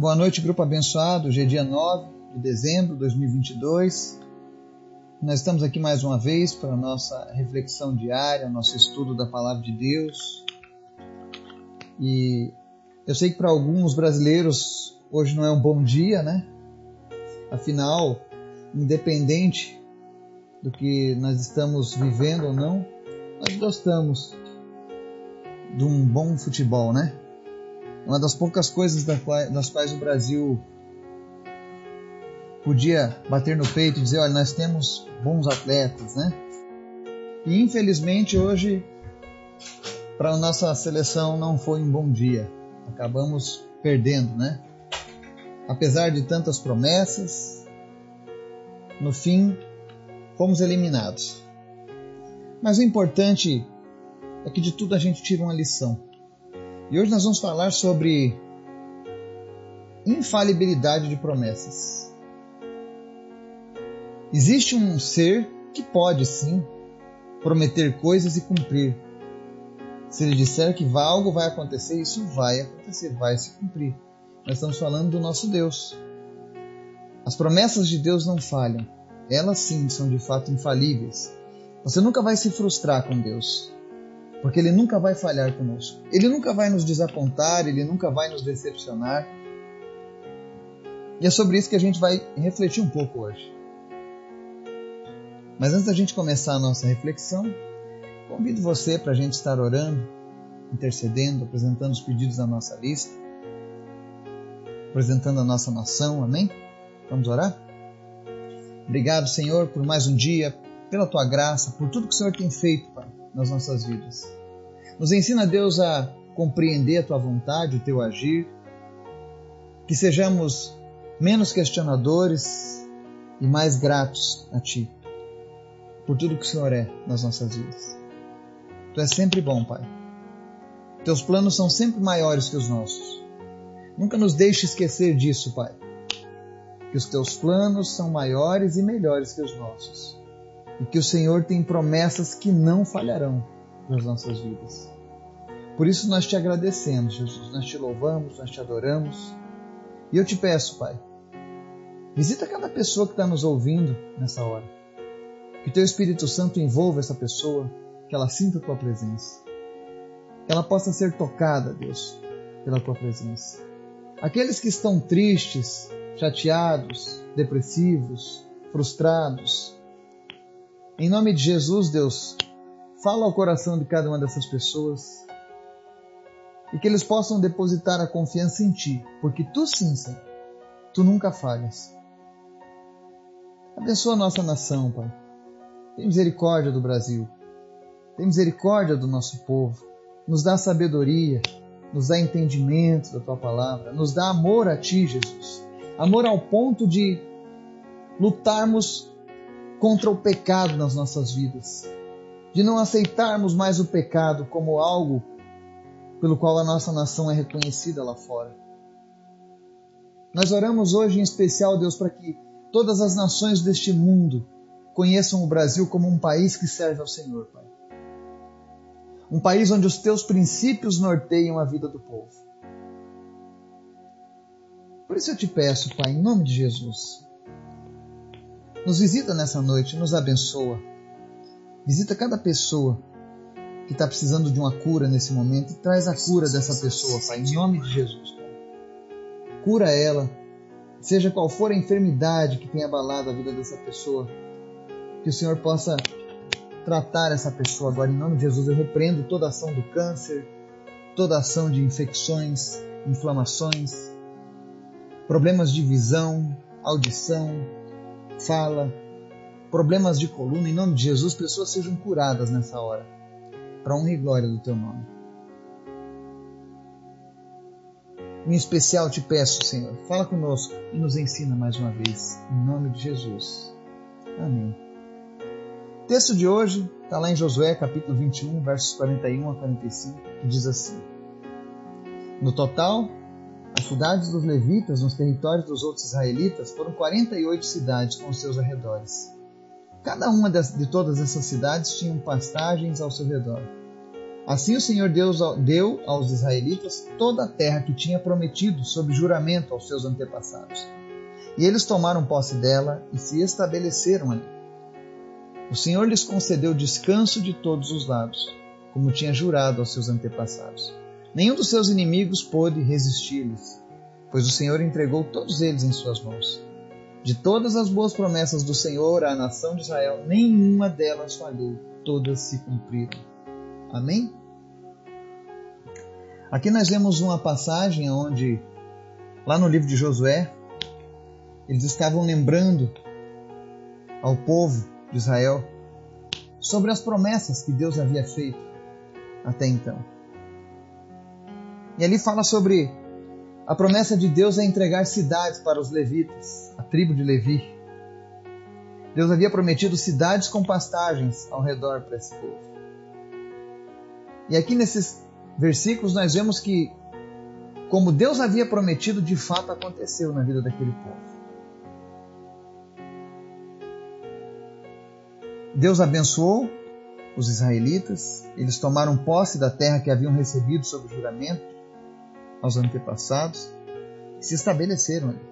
Boa noite, grupo abençoado. Hoje é dia 9 de dezembro de 2022. Nós estamos aqui mais uma vez para a nossa reflexão diária, nosso estudo da palavra de Deus. E eu sei que para alguns brasileiros hoje não é um bom dia, né? Afinal, independente do que nós estamos vivendo ou não, nós gostamos de um bom futebol, né? Uma das poucas coisas das quais o Brasil podia bater no peito e dizer: olha, nós temos bons atletas, né? E infelizmente hoje, para a nossa seleção, não foi um bom dia. Acabamos perdendo, né? Apesar de tantas promessas, no fim, fomos eliminados. Mas o importante é que de tudo a gente tira uma lição. E hoje nós vamos falar sobre infalibilidade de promessas. Existe um ser que pode sim prometer coisas e cumprir. Se ele disser que algo vai acontecer, isso vai acontecer, vai se cumprir. Nós estamos falando do nosso Deus. As promessas de Deus não falham. Elas sim são de fato infalíveis. Você nunca vai se frustrar com Deus porque Ele nunca vai falhar conosco. Ele nunca vai nos desapontar, Ele nunca vai nos decepcionar. E é sobre isso que a gente vai refletir um pouco hoje. Mas antes da gente começar a nossa reflexão, convido você para a gente estar orando, intercedendo, apresentando os pedidos da nossa lista, apresentando a nossa nação, amém? Vamos orar? Obrigado, Senhor, por mais um dia, pela tua graça, por tudo que o Senhor tem feito, Pai nas nossas vidas. Nos ensina, Deus, a compreender a tua vontade, o teu agir, que sejamos menos questionadores e mais gratos a ti por tudo que o Senhor é nas nossas vidas. Tu és sempre bom, Pai. Teus planos são sempre maiores que os nossos. Nunca nos deixe esquecer disso, Pai. Que os teus planos são maiores e melhores que os nossos e que o Senhor tem promessas que não falharão nas nossas vidas. Por isso nós te agradecemos, Jesus, nós te louvamos, nós te adoramos. E eu te peço, Pai, visita cada pessoa que está nos ouvindo nessa hora. Que teu Espírito Santo envolva essa pessoa, que ela sinta a tua presença. Que ela possa ser tocada, Deus, pela tua presença. Aqueles que estão tristes, chateados, depressivos, frustrados, em nome de Jesus, Deus, fala ao coração de cada uma dessas pessoas e que eles possam depositar a confiança em Ti, porque Tu sim, Senhor, Tu nunca falhas. Abençoa a nossa nação, Pai. Tem misericórdia do Brasil. Tem misericórdia do nosso povo. Nos dá sabedoria, nos dá entendimento da Tua palavra, nos dá amor a Ti, Jesus. Amor ao ponto de lutarmos contra o pecado nas nossas vidas, de não aceitarmos mais o pecado como algo pelo qual a nossa nação é reconhecida lá fora. Nós oramos hoje em especial, Deus, para que todas as nações deste mundo conheçam o Brasil como um país que serve ao Senhor, Pai. Um país onde os teus princípios norteiam a vida do povo. Por isso eu te peço, Pai, em nome de Jesus, nos visita nessa noite, nos abençoa. Visita cada pessoa que está precisando de uma cura nesse momento e traz a cura dessa pessoa, Pai, em nome de Jesus. Cura ela, seja qual for a enfermidade que tenha abalado a vida dessa pessoa, que o Senhor possa tratar essa pessoa agora, em nome de Jesus. Eu repreendo toda ação do câncer, toda ação de infecções, inflamações, problemas de visão, audição, fala, problemas de coluna, em nome de Jesus, pessoas sejam curadas nessa hora, para honra e glória do teu nome. Em especial te peço, Senhor, fala conosco e nos ensina mais uma vez, em nome de Jesus. Amém. O texto de hoje está lá em Josué, capítulo 21, versos 41 a 45, que diz assim: No total, as cidades dos levitas nos territórios dos outros israelitas foram 48 cidades com seus arredores. Cada uma de todas essas cidades tinha pastagens ao seu redor. Assim o Senhor Deus deu aos israelitas toda a terra que tinha prometido sob juramento aos seus antepassados. E eles tomaram posse dela e se estabeleceram ali. O Senhor lhes concedeu descanso de todos os lados, como tinha jurado aos seus antepassados. Nenhum dos seus inimigos pôde resistir-lhes, pois o Senhor entregou todos eles em suas mãos. De todas as boas promessas do Senhor à nação de Israel, nenhuma delas falhou, todas se cumpriram. Amém? Aqui nós vemos uma passagem onde, lá no livro de Josué, eles estavam lembrando ao povo de Israel sobre as promessas que Deus havia feito até então. E ali fala sobre a promessa de Deus é entregar cidades para os levitas, a tribo de Levi. Deus havia prometido cidades com pastagens ao redor para esse povo. E aqui nesses versículos nós vemos que, como Deus havia prometido, de fato aconteceu na vida daquele povo. Deus abençoou os israelitas, eles tomaram posse da terra que haviam recebido sob juramento aos antepassados se estabeleceram ali.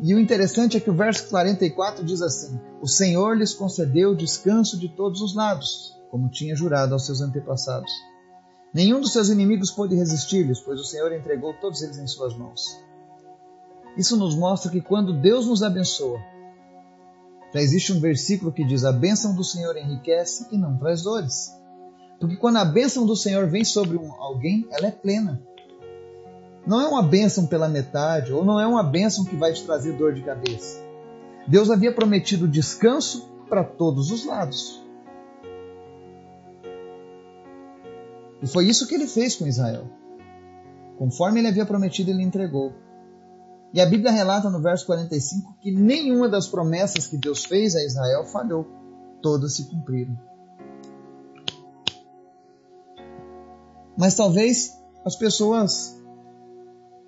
E o interessante é que o verso 44 diz assim: O Senhor lhes concedeu descanso de todos os lados, como tinha jurado aos seus antepassados. Nenhum dos seus inimigos pôde resistir-lhes, pois o Senhor entregou todos eles em suas mãos. Isso nos mostra que quando Deus nos abençoa, já existe um versículo que diz: A bênção do Senhor enriquece e não traz dores. Porque quando a bênção do Senhor vem sobre um, alguém, ela é plena. Não é uma bênção pela metade, ou não é uma bênção que vai te trazer dor de cabeça. Deus havia prometido descanso para todos os lados. E foi isso que ele fez com Israel. Conforme ele havia prometido, ele entregou. E a Bíblia relata no verso 45 que nenhuma das promessas que Deus fez a Israel falhou, todas se cumpriram. Mas talvez as pessoas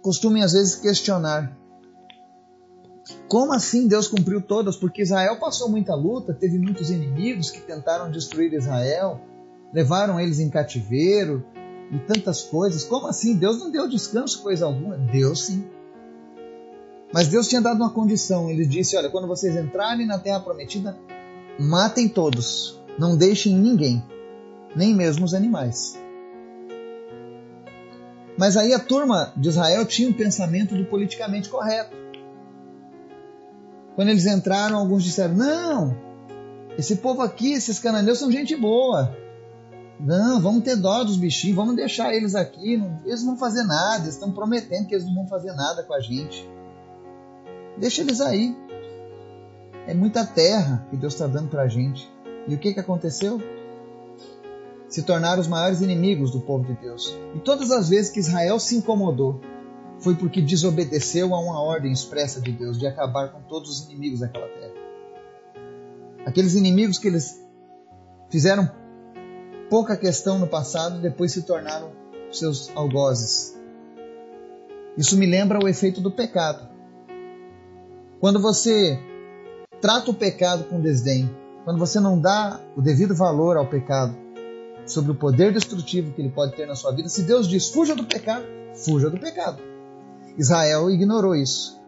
costumem às vezes questionar: como assim Deus cumpriu todas? Porque Israel passou muita luta, teve muitos inimigos que tentaram destruir Israel levaram eles em cativeiro e tantas coisas. Como assim? Deus não deu descanso coisa alguma? Deus sim. Mas Deus tinha dado uma condição. Ele disse: Olha, quando vocês entrarem na terra prometida, matem todos, não deixem ninguém, nem mesmo os animais. Mas aí a turma de Israel tinha um pensamento do politicamente correto. Quando eles entraram, alguns disseram: Não, esse povo aqui, esses cananeus são gente boa. Não, vamos ter dó dos bichinhos, vamos deixar eles aqui. Eles não vão fazer nada, eles estão prometendo que eles não vão fazer nada com a gente. Deixa eles aí. É muita terra que Deus está dando para a gente. E o que, que aconteceu? Se tornaram os maiores inimigos do povo de Deus. E todas as vezes que Israel se incomodou, foi porque desobedeceu a uma ordem expressa de Deus de acabar com todos os inimigos daquela terra. Aqueles inimigos que eles fizeram pouca questão no passado, depois se tornaram seus algozes. Isso me lembra o efeito do pecado. Quando você trata o pecado com desdém, quando você não dá o devido valor ao pecado, sobre o poder destrutivo que ele pode ter na sua vida, se Deus diz fuja do pecado, fuja do pecado. Israel ignorou isso.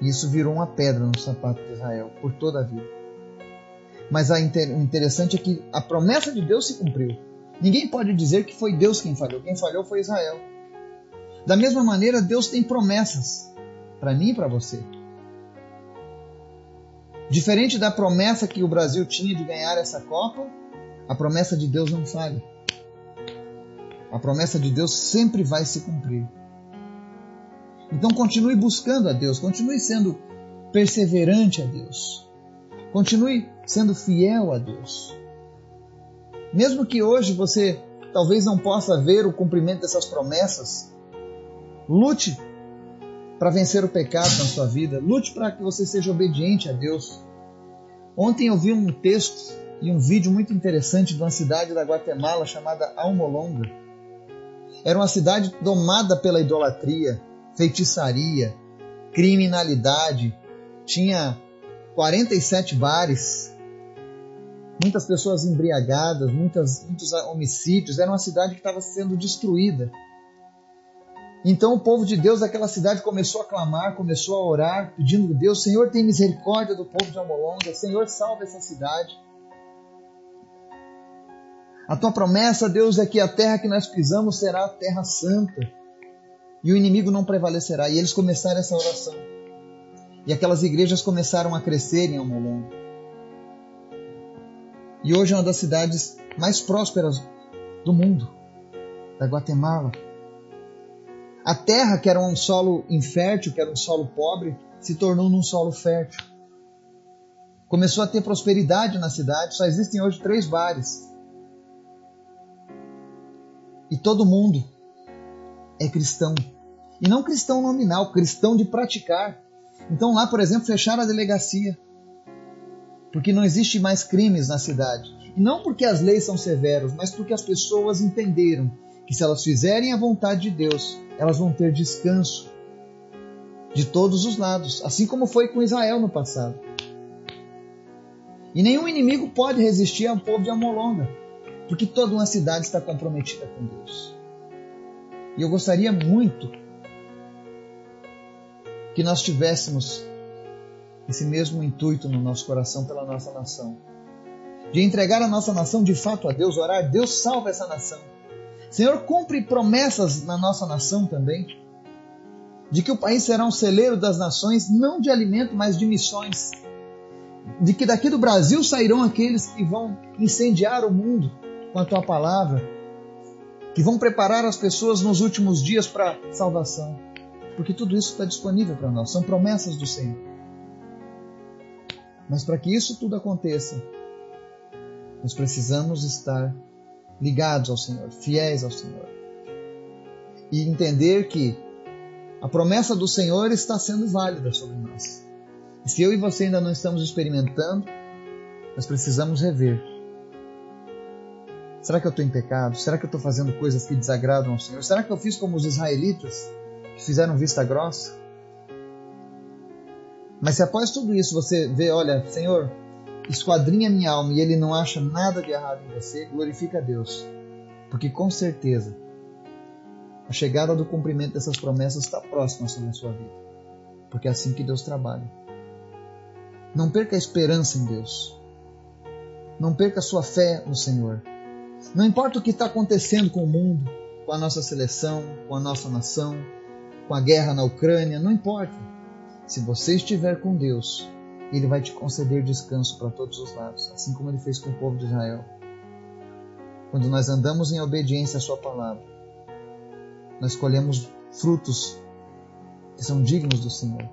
E isso virou uma pedra no sapato de Israel por toda a vida. Mas o interessante é que a promessa de Deus se cumpriu. Ninguém pode dizer que foi Deus quem falhou. Quem falhou foi Israel. Da mesma maneira, Deus tem promessas para mim e para você. Diferente da promessa que o Brasil tinha de ganhar essa Copa, a promessa de Deus não falha. A promessa de Deus sempre vai se cumprir. Então continue buscando a Deus, continue sendo perseverante a Deus. Continue sendo fiel a Deus. Mesmo que hoje você talvez não possa ver o cumprimento dessas promessas, lute para vencer o pecado na sua vida, lute para que você seja obediente a Deus. Ontem eu vi um texto e um vídeo muito interessante de uma cidade da Guatemala chamada Almolonga. Era uma cidade domada pela idolatria, feitiçaria, criminalidade, tinha 47 bares, muitas pessoas embriagadas, muitas, muitos homicídios. Era uma cidade que estava sendo destruída. Então o povo de Deus daquela cidade começou a clamar, começou a orar, pedindo a Deus: Senhor, tem misericórdia do povo de Amolonga, Senhor, salva essa cidade. A tua promessa, Deus, é que a terra que nós pisamos será a terra santa e o inimigo não prevalecerá. E eles começaram essa oração. E aquelas igrejas começaram a crescer em Amolonga. E hoje é uma das cidades mais prósperas do mundo, da Guatemala. A terra, que era um solo infértil, que era um solo pobre, se tornou num solo fértil. Começou a ter prosperidade na cidade, só existem hoje três bares. E todo mundo é cristão. E não cristão nominal, cristão de praticar. Então lá, por exemplo, fecharam a delegacia. Porque não existe mais crimes na cidade. E não porque as leis são severas, mas porque as pessoas entenderam que se elas fizerem a vontade de Deus, elas vão ter descanso de todos os lados, assim como foi com Israel no passado. E nenhum inimigo pode resistir ao povo de Amolonga, porque toda uma cidade está comprometida com Deus. E eu gostaria muito que nós tivéssemos esse mesmo intuito no nosso coração pela nossa nação. De entregar a nossa nação de fato a Deus, orar, Deus salva essa nação. Senhor, cumpre promessas na nossa nação também, de que o país será um celeiro das nações, não de alimento, mas de missões. De que daqui do Brasil sairão aqueles que vão incendiar o mundo com a tua palavra, que vão preparar as pessoas nos últimos dias para salvação. Porque tudo isso está disponível para nós, são promessas do Senhor. Mas para que isso tudo aconteça, nós precisamos estar ligados ao Senhor, fiéis ao Senhor. E entender que a promessa do Senhor está sendo válida sobre nós. E se eu e você ainda não estamos experimentando, nós precisamos rever. Será que eu estou em pecado? Será que eu estou fazendo coisas que desagradam ao Senhor? Será que eu fiz como os israelitas, que fizeram vista grossa? Mas se após tudo isso você vê, olha, Senhor, esquadrinha minha alma e ele não acha nada de errado em você, glorifica a Deus. Porque com certeza a chegada do cumprimento dessas promessas está próxima sobre a sua vida. Porque é assim que Deus trabalha. Não perca a esperança em Deus. Não perca a sua fé no Senhor. Não importa o que está acontecendo com o mundo, com a nossa seleção, com a nossa nação, com a guerra na Ucrânia, não importa. Se você estiver com Deus, Ele vai te conceder descanso para todos os lados, assim como Ele fez com o povo de Israel. Quando nós andamos em obediência à Sua palavra, nós colhemos frutos que são dignos do Senhor.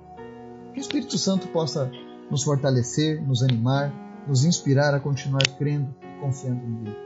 Que o Espírito Santo possa nos fortalecer, nos animar, nos inspirar a continuar crendo e confiando nele.